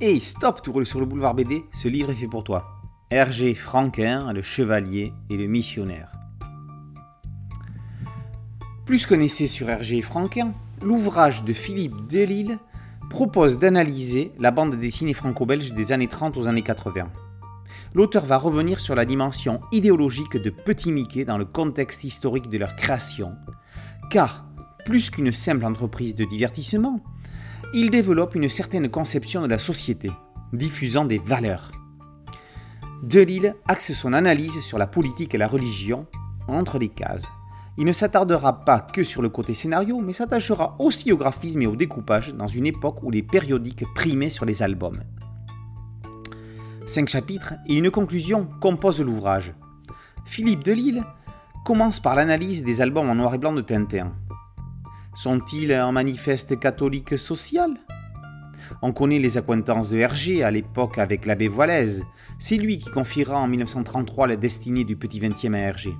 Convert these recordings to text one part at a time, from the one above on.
Hey, stop, tu roules sur le boulevard BD, ce livre est fait pour toi. Hergé Franquin, le chevalier et le missionnaire. Plus qu'un essai sur Hergé Franquin, l'ouvrage de Philippe Delille propose d'analyser la bande dessinée franco-belge des années 30 aux années 80. L'auteur va revenir sur la dimension idéologique de Petit Mickey dans le contexte historique de leur création, car, plus qu'une simple entreprise de divertissement, il développe une certaine conception de la société, diffusant des valeurs. Delille axe son analyse sur la politique et la religion entre les cases. Il ne s'attardera pas que sur le côté scénario, mais s'attachera aussi au graphisme et au découpage dans une époque où les périodiques primaient sur les albums. Cinq chapitres et une conclusion composent l'ouvrage. Philippe Delille commence par l'analyse des albums en noir et blanc de Tintin. Sont-ils un manifeste catholique social? On connaît les accointances de Hergé à l'époque avec l'abbé Voilaise. C'est lui qui confiera en 1933 la destinée du petit 20e à Hergé.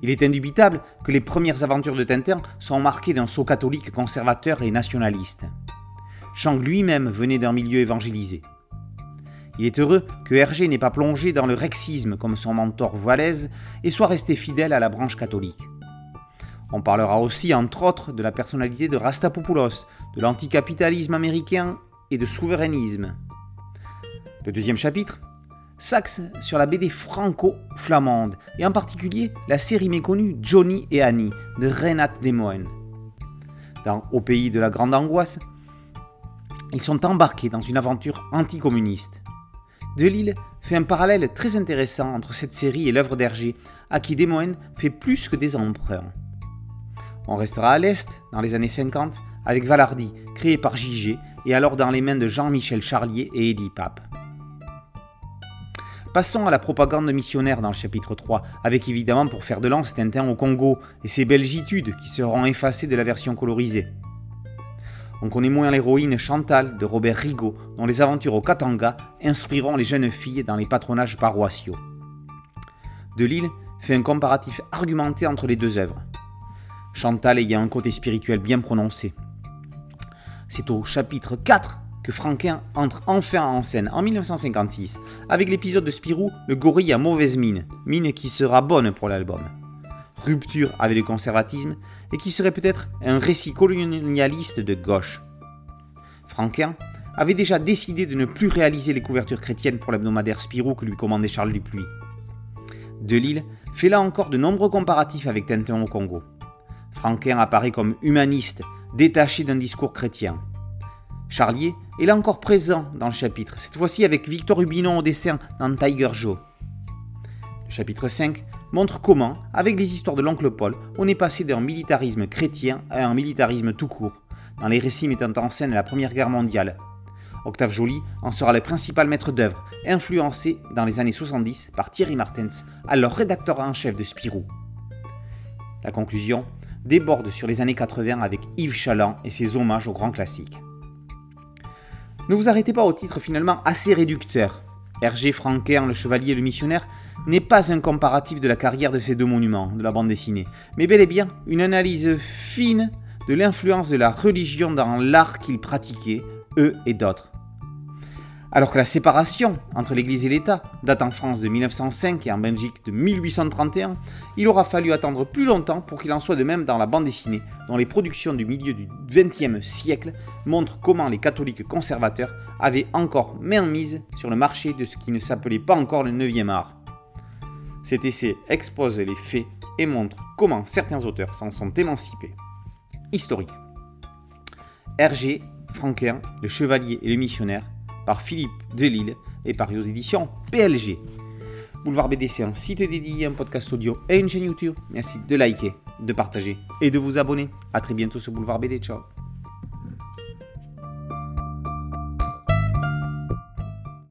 Il est indubitable que les premières aventures de Tintin sont marquées d'un saut catholique conservateur et nationaliste. Chang lui-même venait d'un milieu évangélisé. Il est heureux que Hergé n'ait pas plongé dans le rexisme comme son mentor Voilaise et soit resté fidèle à la branche catholique. On parlera aussi, entre autres, de la personnalité de Rastapopoulos, de l'anticapitalisme américain et de souverainisme. Le deuxième chapitre s'axe sur la BD franco-flamande, et en particulier la série méconnue Johnny et Annie de Renate Demoen. Dans Au pays de la grande angoisse, ils sont embarqués dans une aventure anticommuniste. Delille fait un parallèle très intéressant entre cette série et l'œuvre d'Hergé, à qui Demoen fait plus que des emprunts. On restera à l'Est, dans les années 50, avec Valardi, créé par J.G., et alors dans les mains de Jean-Michel Charlier et Eddie Pape. Passons à la propagande missionnaire dans le chapitre 3, avec évidemment pour faire de lance Tintin au Congo et ses belgitudes qui seront effacées de la version colorisée. On connaît moins l'héroïne Chantal de Robert Rigaud, dont les aventures au Katanga inspireront les jeunes filles dans les patronages paroissiaux. Delille fait un comparatif argumenté entre les deux œuvres. Chantal ayant un côté spirituel bien prononcé. C'est au chapitre 4 que Franquin entre enfin en scène en 1956 avec l'épisode de Spirou Le gorille à mauvaise mine, mine qui sera bonne pour l'album. Rupture avec le conservatisme et qui serait peut-être un récit colonialiste de gauche. Franquin avait déjà décidé de ne plus réaliser les couvertures chrétiennes pour l'hebdomadaire Spirou que lui commandait Charles Dupuis. Delille fait là encore de nombreux comparatifs avec Tintin au Congo. Franquin apparaît comme humaniste, détaché d'un discours chrétien. Charlier est là encore présent dans le chapitre, cette fois-ci avec Victor Rubinon au dessin dans Tiger Joe. Le chapitre 5 montre comment, avec les histoires de l'oncle Paul, on est passé d'un militarisme chrétien à un militarisme tout court, dans les récits mettant en scène la Première Guerre mondiale. Octave Joly en sera le principal maître d'œuvre, influencé dans les années 70 par Thierry Martens, alors rédacteur en chef de Spirou. La conclusion déborde sur les années 80 avec Yves Chaland et ses hommages aux grands classiques. Ne vous arrêtez pas au titre finalement assez réducteur. Hergé Franquin, le chevalier et le missionnaire, n'est pas un comparatif de la carrière de ces deux monuments de la bande dessinée, mais bel et bien une analyse fine de l'influence de la religion dans l'art qu'ils pratiquaient, eux et d'autres. Alors que la séparation entre l'Église et l'État date en France de 1905 et en Belgique de 1831, il aura fallu attendre plus longtemps pour qu'il en soit de même dans la bande dessinée, dont les productions du milieu du XXe siècle montrent comment les catholiques conservateurs avaient encore main mise sur le marché de ce qui ne s'appelait pas encore le 9e art. Cet essai expose les faits et montre comment certains auteurs s'en sont émancipés. Historique. Hergé, Franquin, le chevalier et le missionnaire par Philippe Delille et par aux éditions PLG. Boulevard BD, c'est un site dédié, un podcast audio et une chaîne YouTube. Merci de liker, de partager et de vous abonner. A très bientôt sur Boulevard BD. Ciao